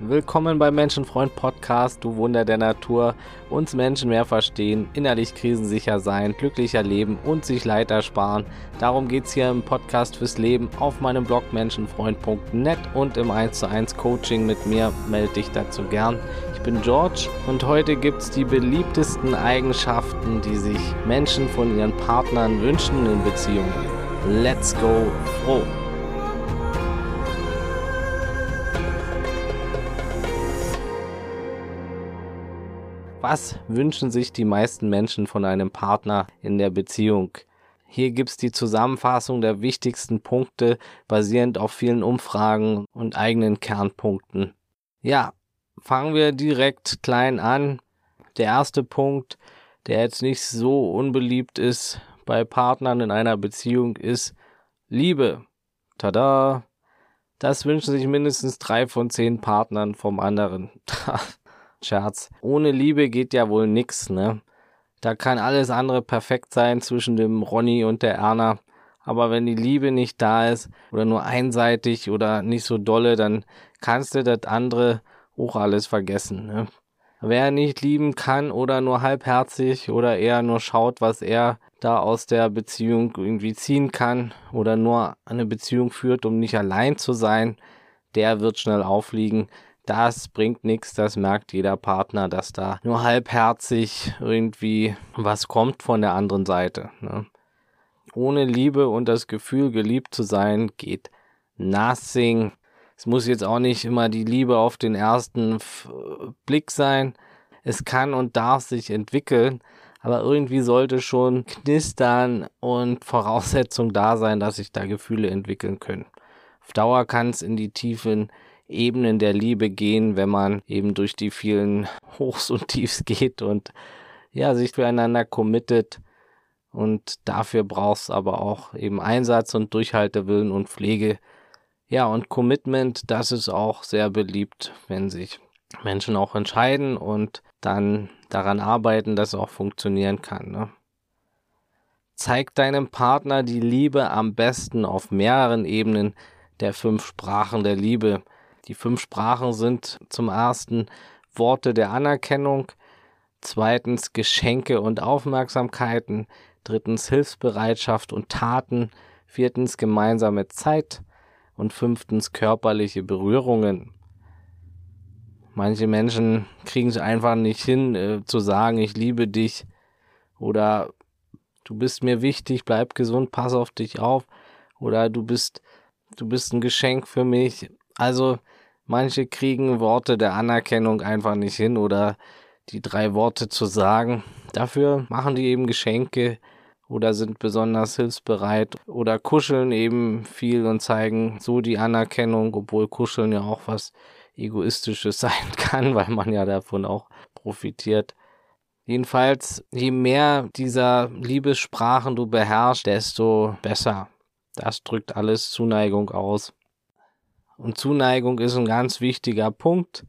Willkommen beim Menschenfreund Podcast, du Wunder der Natur. Uns Menschen mehr verstehen, innerlich krisensicher sein, glücklicher leben und sich Leid ersparen. Darum geht es hier im Podcast fürs Leben auf meinem Blog menschenfreund.net und im 1 zu 1 Coaching mit mir. Melde dich dazu gern. Ich bin George und heute gibt es die beliebtesten Eigenschaften, die sich Menschen von ihren Partnern wünschen in Beziehungen. Let's go froh! Was wünschen sich die meisten Menschen von einem Partner in der Beziehung? Hier gibt es die Zusammenfassung der wichtigsten Punkte basierend auf vielen Umfragen und eigenen Kernpunkten. Ja, fangen wir direkt klein an. Der erste Punkt, der jetzt nicht so unbeliebt ist bei Partnern in einer Beziehung, ist Liebe. Tada! Das wünschen sich mindestens drei von zehn Partnern vom anderen. Scherz. Ohne Liebe geht ja wohl nix, ne? Da kann alles andere perfekt sein zwischen dem Ronny und der Erna. Aber wenn die Liebe nicht da ist oder nur einseitig oder nicht so dolle, dann kannst du das andere auch alles vergessen. Ne? Wer nicht lieben kann oder nur halbherzig oder eher nur schaut, was er da aus der Beziehung irgendwie ziehen kann oder nur eine Beziehung führt, um nicht allein zu sein, der wird schnell aufliegen das bringt nichts, das merkt jeder Partner, dass da nur halbherzig irgendwie was kommt von der anderen Seite. Ne? Ohne Liebe und das Gefühl, geliebt zu sein, geht nothing. Es muss jetzt auch nicht immer die Liebe auf den ersten Blick sein. Es kann und darf sich entwickeln, aber irgendwie sollte schon knistern und Voraussetzung da sein, dass sich da Gefühle entwickeln können. Auf Dauer kann es in die Tiefen Ebenen der Liebe gehen, wenn man eben durch die vielen Hochs und Tiefs geht und ja, sich füreinander committet. Und dafür brauchst aber auch eben Einsatz und Durchhaltewillen und Pflege. Ja, und Commitment, das ist auch sehr beliebt, wenn sich Menschen auch entscheiden und dann daran arbeiten, dass es auch funktionieren kann. Ne? Zeig deinem Partner die Liebe am besten auf mehreren Ebenen der fünf Sprachen der Liebe. Die fünf Sprachen sind. Zum ersten Worte der Anerkennung, zweitens Geschenke und Aufmerksamkeiten, drittens Hilfsbereitschaft und Taten, viertens gemeinsame Zeit. Und fünftens körperliche Berührungen. Manche Menschen kriegen es einfach nicht hin äh, zu sagen, ich liebe dich. Oder du bist mir wichtig, bleib gesund, pass auf dich auf. Oder du bist du bist ein Geschenk für mich. Also Manche kriegen Worte der Anerkennung einfach nicht hin oder die drei Worte zu sagen. Dafür machen die eben Geschenke oder sind besonders hilfsbereit oder kuscheln eben viel und zeigen so die Anerkennung, obwohl kuscheln ja auch was egoistisches sein kann, weil man ja davon auch profitiert. Jedenfalls, je mehr dieser Liebessprachen du beherrschst, desto besser. Das drückt alles Zuneigung aus. Und Zuneigung ist ein ganz wichtiger Punkt.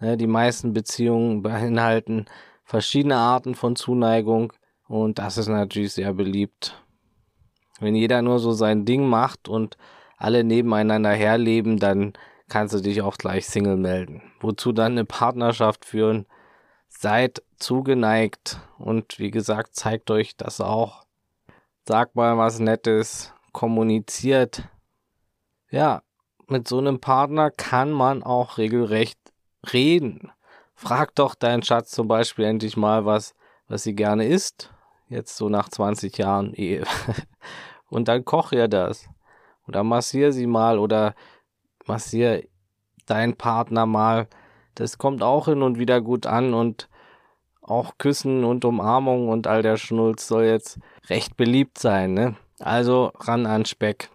Die meisten Beziehungen beinhalten verschiedene Arten von Zuneigung und das ist natürlich sehr beliebt. Wenn jeder nur so sein Ding macht und alle nebeneinander herleben, dann kannst du dich auch gleich Single melden. Wozu dann eine Partnerschaft führen? Seid zugeneigt und wie gesagt, zeigt euch das auch. Sagt mal was Nettes, kommuniziert. Ja, mit so einem Partner kann man auch regelrecht reden. Frag doch deinen Schatz zum Beispiel endlich mal, was, was sie gerne isst. Jetzt so nach 20 Jahren Ehe. Und dann koch ihr das. Oder massier sie mal oder massier deinen Partner mal. Das kommt auch hin und wieder gut an und auch Küssen und Umarmung und all der Schnulz soll jetzt recht beliebt sein, ne? Also ran an Speck.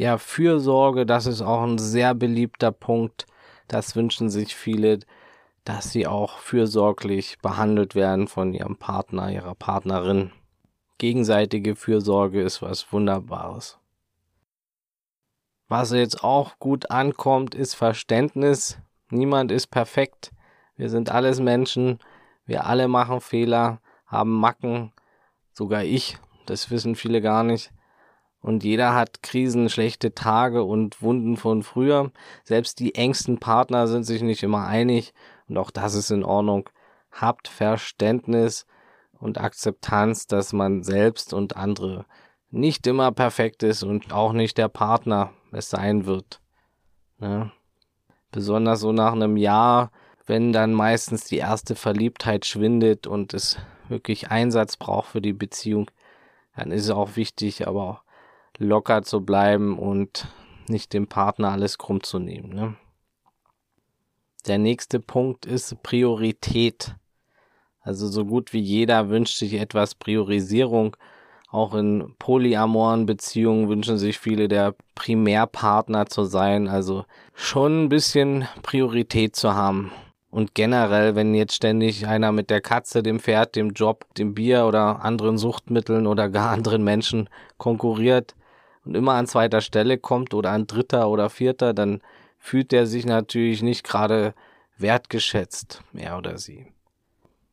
Ja, Fürsorge, das ist auch ein sehr beliebter Punkt. Das wünschen sich viele, dass sie auch fürsorglich behandelt werden von ihrem Partner, ihrer Partnerin. Gegenseitige Fürsorge ist was Wunderbares. Was jetzt auch gut ankommt, ist Verständnis. Niemand ist perfekt. Wir sind alles Menschen. Wir alle machen Fehler, haben Macken. Sogar ich. Das wissen viele gar nicht. Und jeder hat Krisen, schlechte Tage und Wunden von früher. Selbst die engsten Partner sind sich nicht immer einig. Und auch das ist in Ordnung. Habt Verständnis und Akzeptanz, dass man selbst und andere nicht immer perfekt ist und auch nicht der Partner es sein wird. Ne? Besonders so nach einem Jahr, wenn dann meistens die erste Verliebtheit schwindet und es wirklich Einsatz braucht für die Beziehung, dann ist es auch wichtig, aber locker zu bleiben und nicht dem Partner alles krumm zu nehmen. Ne? Der nächste Punkt ist Priorität. Also so gut wie jeder wünscht sich etwas Priorisierung. Auch in polyamoren Beziehungen wünschen sich viele der Primärpartner zu sein, also schon ein bisschen Priorität zu haben. Und generell, wenn jetzt ständig einer mit der Katze, dem Pferd, dem Job, dem Bier oder anderen Suchtmitteln oder gar anderen Menschen konkurriert und immer an zweiter Stelle kommt oder an dritter oder vierter, dann fühlt er sich natürlich nicht gerade wertgeschätzt, er oder sie.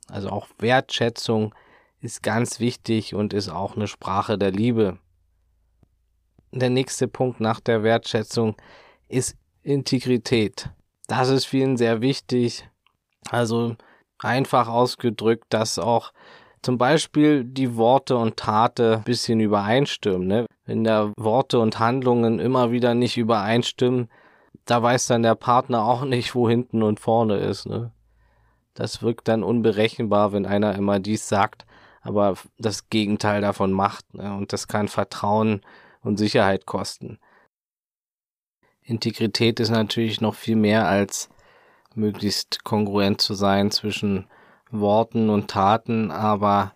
Also auch Wertschätzung ist ganz wichtig und ist auch eine Sprache der Liebe. Der nächste Punkt nach der Wertschätzung ist Integrität. Das ist vielen sehr wichtig. Also einfach ausgedrückt, dass auch zum Beispiel die Worte und Taten ein bisschen übereinstimmen. Ne? Wenn da Worte und Handlungen immer wieder nicht übereinstimmen, da weiß dann der Partner auch nicht, wo hinten und vorne ist. Ne? Das wirkt dann unberechenbar, wenn einer immer dies sagt, aber das Gegenteil davon macht. Ne? Und das kann Vertrauen und Sicherheit kosten. Integrität ist natürlich noch viel mehr als möglichst kongruent zu sein zwischen Worten und Taten, aber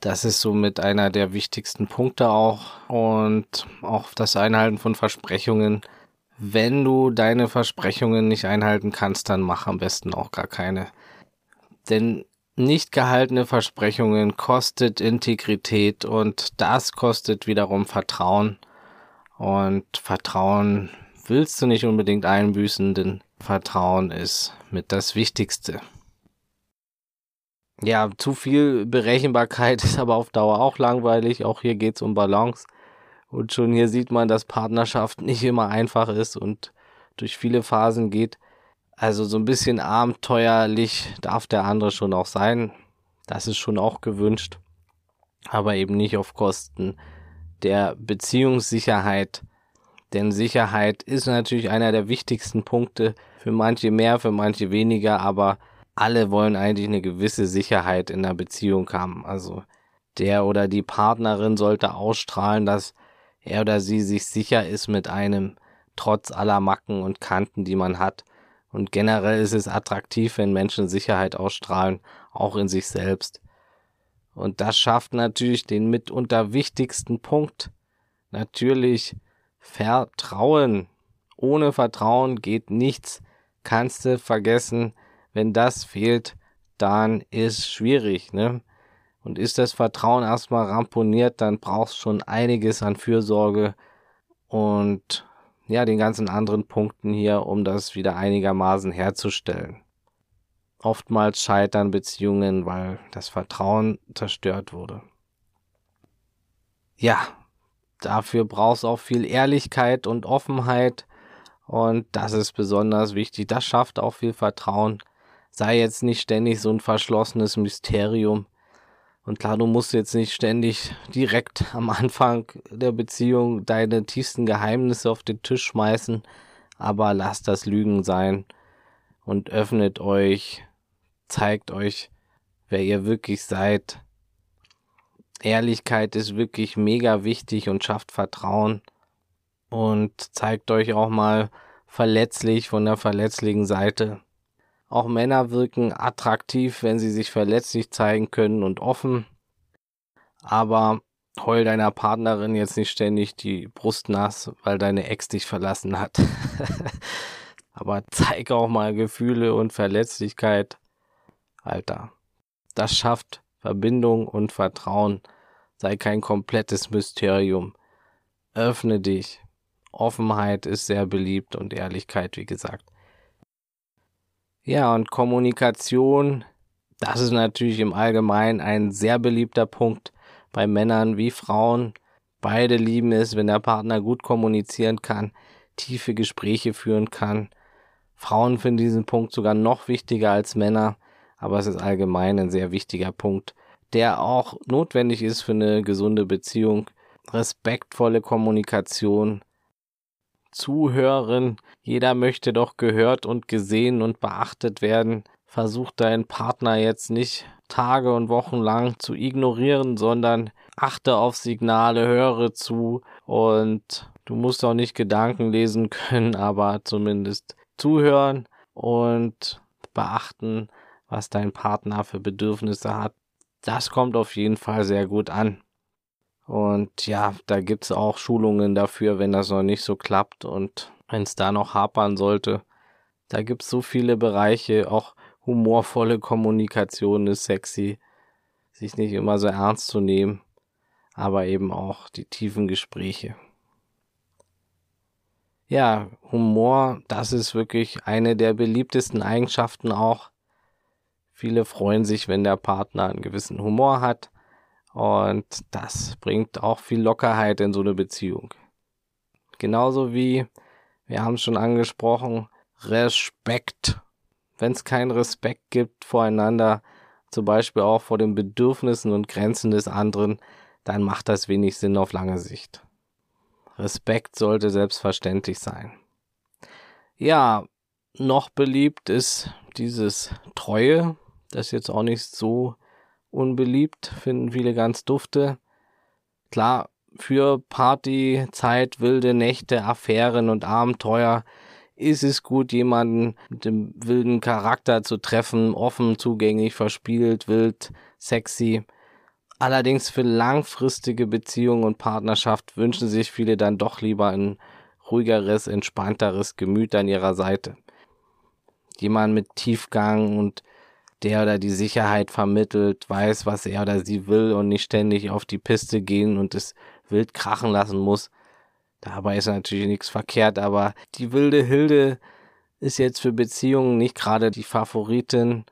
das ist somit einer der wichtigsten Punkte auch und auch das Einhalten von Versprechungen. Wenn du deine Versprechungen nicht einhalten kannst, dann mach am besten auch gar keine. Denn nicht gehaltene Versprechungen kostet Integrität und das kostet wiederum Vertrauen. Und Vertrauen willst du nicht unbedingt einbüßen, denn Vertrauen ist mit das Wichtigste. Ja, zu viel Berechenbarkeit ist aber auf Dauer auch langweilig. Auch hier geht's um Balance. Und schon hier sieht man, dass Partnerschaft nicht immer einfach ist und durch viele Phasen geht. Also so ein bisschen abenteuerlich darf der andere schon auch sein. Das ist schon auch gewünscht. Aber eben nicht auf Kosten der Beziehungssicherheit denn Sicherheit ist natürlich einer der wichtigsten Punkte. Für manche mehr, für manche weniger, aber alle wollen eigentlich eine gewisse Sicherheit in der Beziehung haben. Also der oder die Partnerin sollte ausstrahlen, dass er oder sie sich sicher ist mit einem, trotz aller Macken und Kanten, die man hat. Und generell ist es attraktiv, wenn Menschen Sicherheit ausstrahlen, auch in sich selbst. Und das schafft natürlich den mitunter wichtigsten Punkt. Natürlich Vertrauen. Ohne Vertrauen geht nichts. Kannst du vergessen. Wenn das fehlt, dann ist schwierig, ne? Und ist das Vertrauen erstmal ramponiert, dann brauchst schon einiges an Fürsorge und ja, den ganzen anderen Punkten hier, um das wieder einigermaßen herzustellen. Oftmals scheitern Beziehungen, weil das Vertrauen zerstört wurde. Ja, dafür brauchst auch viel Ehrlichkeit und Offenheit. Und das ist besonders wichtig. Das schafft auch viel Vertrauen. Sei jetzt nicht ständig so ein verschlossenes Mysterium. Und klar, du musst jetzt nicht ständig direkt am Anfang der Beziehung deine tiefsten Geheimnisse auf den Tisch schmeißen. Aber lasst das Lügen sein und öffnet euch, zeigt euch, wer ihr wirklich seid Ehrlichkeit ist wirklich mega wichtig und schafft Vertrauen und zeigt euch auch mal verletzlich von der verletzlichen Seite. Auch Männer wirken attraktiv, wenn sie sich verletzlich zeigen können und offen. Aber heul deiner Partnerin jetzt nicht ständig die Brust nass, weil deine Ex dich verlassen hat. Aber zeig auch mal Gefühle und Verletzlichkeit. Alter, das schafft Verbindung und Vertrauen. Sei kein komplettes Mysterium. Öffne dich. Offenheit ist sehr beliebt und Ehrlichkeit, wie gesagt. Ja, und Kommunikation, das ist natürlich im Allgemeinen ein sehr beliebter Punkt bei Männern wie Frauen. Beide lieben es, wenn der Partner gut kommunizieren kann, tiefe Gespräche führen kann. Frauen finden diesen Punkt sogar noch wichtiger als Männer, aber es ist allgemein ein sehr wichtiger Punkt, der auch notwendig ist für eine gesunde Beziehung. Respektvolle Kommunikation, Zuhören. Jeder möchte doch gehört und gesehen und beachtet werden. Versuch deinen Partner jetzt nicht Tage und Wochen lang zu ignorieren, sondern achte auf Signale, höre zu und du musst auch nicht Gedanken lesen können, aber zumindest zuhören und beachten, was dein Partner für Bedürfnisse hat. Das kommt auf jeden Fall sehr gut an. Und ja, da gibt's auch Schulungen dafür, wenn das noch nicht so klappt und wenn es da noch hapern sollte. Da gibt's so viele Bereiche, auch humorvolle Kommunikation ist sexy, sich nicht immer so ernst zu nehmen, aber eben auch die tiefen Gespräche. Ja, Humor, das ist wirklich eine der beliebtesten Eigenschaften auch. Viele freuen sich, wenn der Partner einen gewissen Humor hat und das bringt auch viel Lockerheit in so eine Beziehung. Genauso wie, wir haben es schon angesprochen, Respekt. Wenn es keinen Respekt gibt voreinander, zum Beispiel auch vor den Bedürfnissen und Grenzen des anderen, dann macht das wenig Sinn auf lange Sicht. Respekt sollte selbstverständlich sein. Ja, noch beliebt ist dieses Treue, das jetzt auch nicht so unbeliebt, finden viele ganz dufte. Klar, für Partyzeit, wilde Nächte, Affären und Abenteuer ist es gut, jemanden mit dem wilden Charakter zu treffen, offen, zugänglich, verspielt, wild, sexy. Allerdings für langfristige Beziehungen und Partnerschaft wünschen sich viele dann doch lieber ein ruhigeres, entspannteres Gemüt an ihrer Seite. Jemand mit Tiefgang und der oder die Sicherheit vermittelt, weiß, was er oder sie will und nicht ständig auf die Piste gehen und es wild krachen lassen muss. Dabei ist natürlich nichts verkehrt, aber die wilde Hilde ist jetzt für Beziehungen nicht gerade die Favoritin,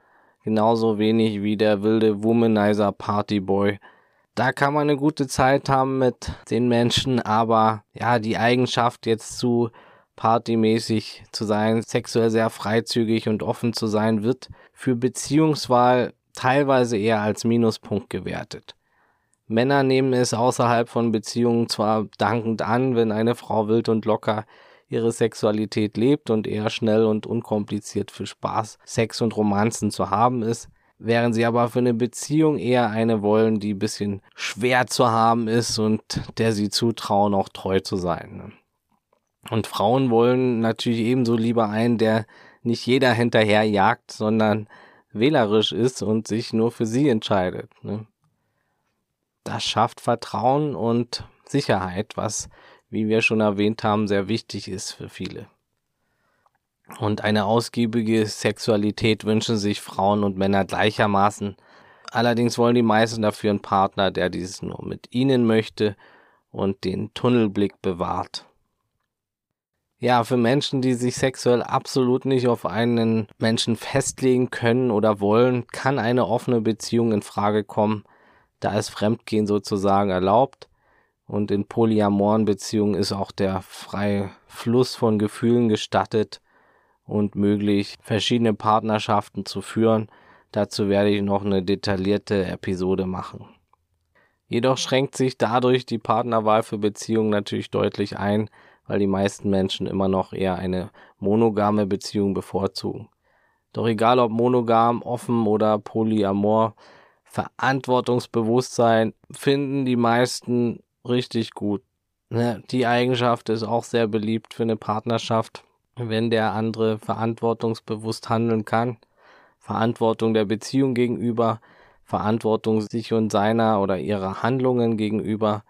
genauso wenig wie der wilde Womanizer Partyboy. Da kann man eine gute Zeit haben mit den Menschen, aber ja, die Eigenschaft jetzt zu partymäßig zu sein, sexuell sehr freizügig und offen zu sein, wird für Beziehungswahl teilweise eher als Minuspunkt gewertet. Männer nehmen es außerhalb von Beziehungen zwar dankend an, wenn eine Frau wild und locker ihre Sexualität lebt und eher schnell und unkompliziert für Spaß, Sex und Romanzen zu haben ist, während sie aber für eine Beziehung eher eine wollen, die ein bisschen schwer zu haben ist und der sie zutrauen, auch treu zu sein. Ne? Und Frauen wollen natürlich ebenso lieber einen, der nicht jeder hinterher jagt, sondern wählerisch ist und sich nur für sie entscheidet. Ne? Das schafft Vertrauen und Sicherheit, was, wie wir schon erwähnt haben, sehr wichtig ist für viele. Und eine ausgiebige Sexualität wünschen sich Frauen und Männer gleichermaßen. Allerdings wollen die meisten dafür einen Partner, der dieses nur mit ihnen möchte und den Tunnelblick bewahrt. Ja, für Menschen, die sich sexuell absolut nicht auf einen Menschen festlegen können oder wollen, kann eine offene Beziehung in Frage kommen. Da ist Fremdgehen sozusagen erlaubt. Und in polyamoren Beziehungen ist auch der freie Fluss von Gefühlen gestattet und möglich, verschiedene Partnerschaften zu führen. Dazu werde ich noch eine detaillierte Episode machen. Jedoch schränkt sich dadurch die Partnerwahl für Beziehungen natürlich deutlich ein, weil die meisten Menschen immer noch eher eine monogame Beziehung bevorzugen. Doch egal ob monogam, offen oder polyamor, Verantwortungsbewusstsein finden die meisten richtig gut. Ne, die Eigenschaft ist auch sehr beliebt für eine Partnerschaft, wenn der andere verantwortungsbewusst handeln kann. Verantwortung der Beziehung gegenüber, Verantwortung sich und seiner oder ihrer Handlungen gegenüber.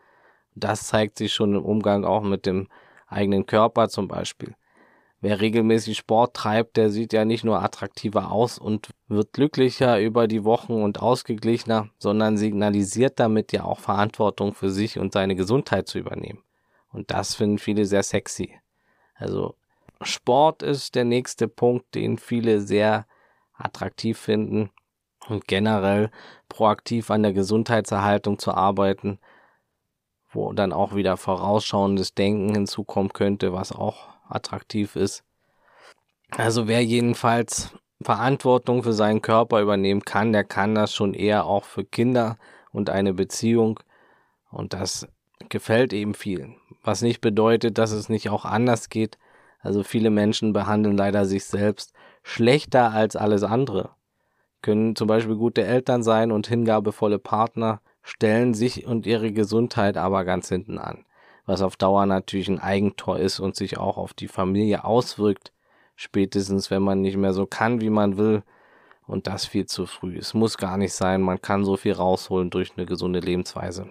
Das zeigt sich schon im Umgang auch mit dem eigenen Körper zum Beispiel. Wer regelmäßig Sport treibt, der sieht ja nicht nur attraktiver aus und wird glücklicher über die Wochen und ausgeglichener, sondern signalisiert damit ja auch Verantwortung für sich und seine Gesundheit zu übernehmen. Und das finden viele sehr sexy. Also Sport ist der nächste Punkt, den viele sehr attraktiv finden und generell proaktiv an der Gesundheitserhaltung zu arbeiten wo dann auch wieder vorausschauendes Denken hinzukommen könnte, was auch attraktiv ist. Also wer jedenfalls Verantwortung für seinen Körper übernehmen kann, der kann das schon eher auch für Kinder und eine Beziehung. Und das gefällt eben vielen. Was nicht bedeutet, dass es nicht auch anders geht. Also viele Menschen behandeln leider sich selbst schlechter als alles andere. Können zum Beispiel gute Eltern sein und hingabevolle Partner, stellen sich und ihre Gesundheit aber ganz hinten an. Was auf Dauer natürlich ein Eigentor ist und sich auch auf die Familie auswirkt. Spätestens, wenn man nicht mehr so kann, wie man will. Und das viel zu früh. Es muss gar nicht sein. Man kann so viel rausholen durch eine gesunde Lebensweise.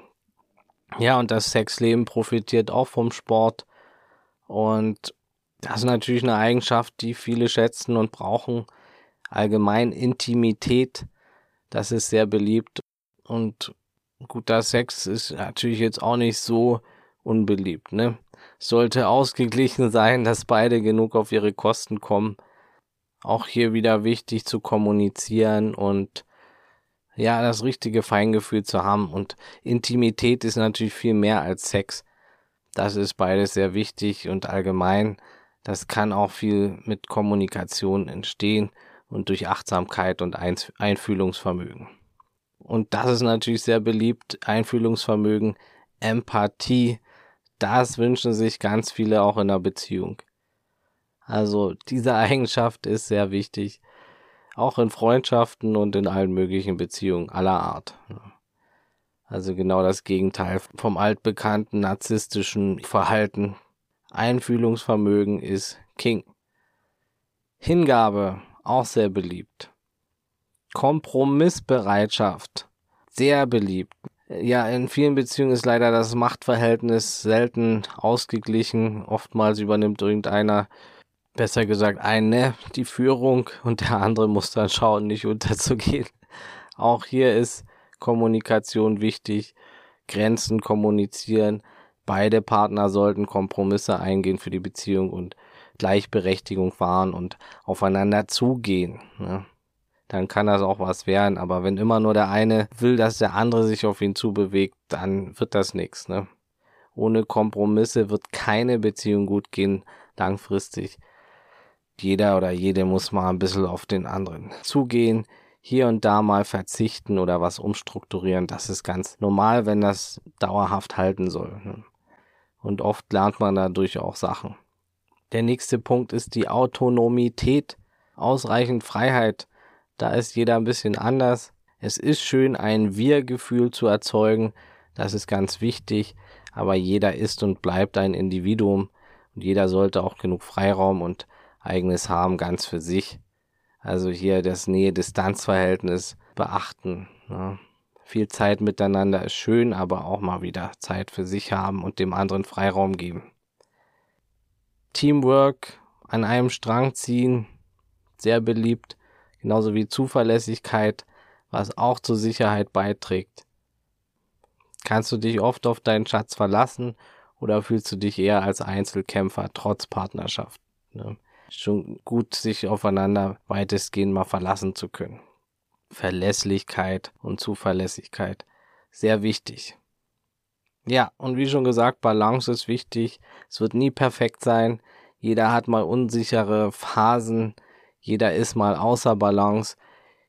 Ja, und das Sexleben profitiert auch vom Sport. Und das ist natürlich eine Eigenschaft, die viele schätzen und brauchen. Allgemein Intimität, das ist sehr beliebt. Und guter Sex ist natürlich jetzt auch nicht so unbeliebt, ne? Sollte ausgeglichen sein, dass beide genug auf ihre Kosten kommen. Auch hier wieder wichtig zu kommunizieren und ja, das richtige Feingefühl zu haben. Und Intimität ist natürlich viel mehr als Sex. Das ist beides sehr wichtig und allgemein. Das kann auch viel mit Kommunikation entstehen und durch Achtsamkeit und Einfühlungsvermögen. Und das ist natürlich sehr beliebt. Einfühlungsvermögen, Empathie. Das wünschen sich ganz viele auch in der Beziehung. Also diese Eigenschaft ist sehr wichtig auch in Freundschaften und in allen möglichen Beziehungen aller Art. Also genau das Gegenteil vom altbekannten narzisstischen Verhalten. Einfühlungsvermögen ist King. Hingabe, auch sehr beliebt. Kompromissbereitschaft, sehr beliebt. Ja, in vielen Beziehungen ist leider das Machtverhältnis selten ausgeglichen. Oftmals übernimmt irgendeiner besser gesagt eine die Führung und der andere muss dann schauen, nicht unterzugehen. Auch hier ist Kommunikation wichtig, Grenzen kommunizieren. Beide Partner sollten Kompromisse eingehen für die Beziehung und Gleichberechtigung wahren und aufeinander zugehen. Ne? Dann kann das auch was werden. Aber wenn immer nur der eine will, dass der andere sich auf ihn zubewegt, dann wird das nichts. Ne? Ohne Kompromisse wird keine Beziehung gut gehen langfristig jeder oder jede muss mal ein bisschen auf den anderen zugehen, hier und da mal verzichten oder was umstrukturieren. Das ist ganz normal, wenn das dauerhaft halten soll. Ne? Und oft lernt man dadurch auch Sachen. Der nächste Punkt ist die Autonomität, ausreichend Freiheit. Da ist jeder ein bisschen anders. Es ist schön, ein Wir-Gefühl zu erzeugen. Das ist ganz wichtig. Aber jeder ist und bleibt ein Individuum. Und jeder sollte auch genug Freiraum und eigenes haben, ganz für sich. Also hier das Nähe-Distanz-Verhältnis beachten. Ne? Viel Zeit miteinander ist schön, aber auch mal wieder Zeit für sich haben und dem anderen Freiraum geben. Teamwork, an einem Strang ziehen, sehr beliebt, genauso wie Zuverlässigkeit, was auch zur Sicherheit beiträgt. Kannst du dich oft auf deinen Schatz verlassen oder fühlst du dich eher als Einzelkämpfer trotz Partnerschaft? Ne? schon gut, sich aufeinander weitestgehend mal verlassen zu können. Verlässlichkeit und Zuverlässigkeit. Sehr wichtig. Ja, und wie schon gesagt, Balance ist wichtig. Es wird nie perfekt sein. Jeder hat mal unsichere Phasen. Jeder ist mal außer Balance.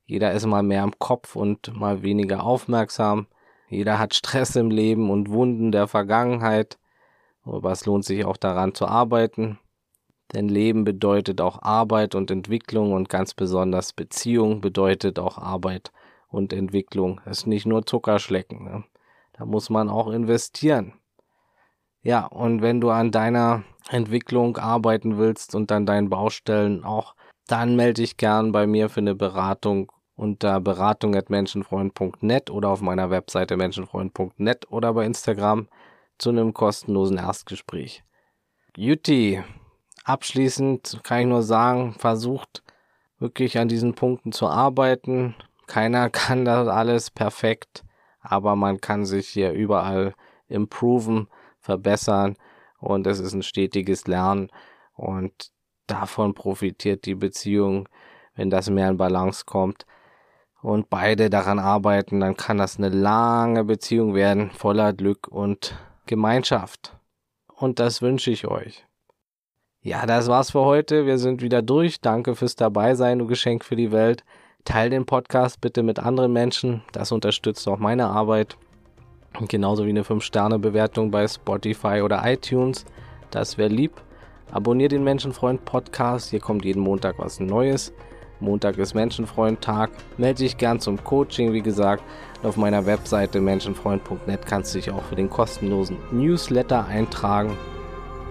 Jeder ist mal mehr im Kopf und mal weniger aufmerksam. Jeder hat Stress im Leben und Wunden der Vergangenheit. Aber es lohnt sich auch daran zu arbeiten. Denn Leben bedeutet auch Arbeit und Entwicklung und ganz besonders Beziehung bedeutet auch Arbeit und Entwicklung. Es ist nicht nur Zuckerschlecken. Ne? Da muss man auch investieren. Ja, und wenn du an deiner Entwicklung arbeiten willst und an deinen Baustellen auch, dann melde dich gern bei mir für eine Beratung unter beratung.menschenfreund.net oder auf meiner Webseite menschenfreund.net oder bei Instagram zu einem kostenlosen Erstgespräch. Juti, abschließend kann ich nur sagen, versucht wirklich an diesen Punkten zu arbeiten. Keiner kann das alles perfekt, aber man kann sich hier überall improven, verbessern und es ist ein stetiges Lernen und davon profitiert die Beziehung, wenn das mehr in Balance kommt und beide daran arbeiten, dann kann das eine lange Beziehung werden, voller Glück und Gemeinschaft. Und das wünsche ich euch. Ja, das war's für heute. Wir sind wieder durch. Danke fürs Dabeisein, du Geschenk für die Welt. Teil den Podcast bitte mit anderen Menschen. Das unterstützt auch meine Arbeit. Genauso wie eine 5-Sterne-Bewertung bei Spotify oder iTunes. Das wäre lieb. Abonnier den Menschenfreund Podcast. Hier kommt jeden Montag was Neues. Montag ist Menschenfreund-Tag. Melde dich gern zum Coaching, wie gesagt. auf meiner Webseite menschenfreund.net kannst du dich auch für den kostenlosen Newsletter eintragen.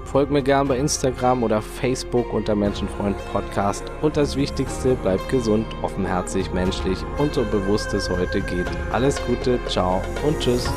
Folg mir gern bei Instagram oder Facebook unter Menschenfreund Podcast. Und das Wichtigste, bleib gesund, offenherzig, menschlich und so bewusst es heute geht. Alles Gute, ciao und tschüss.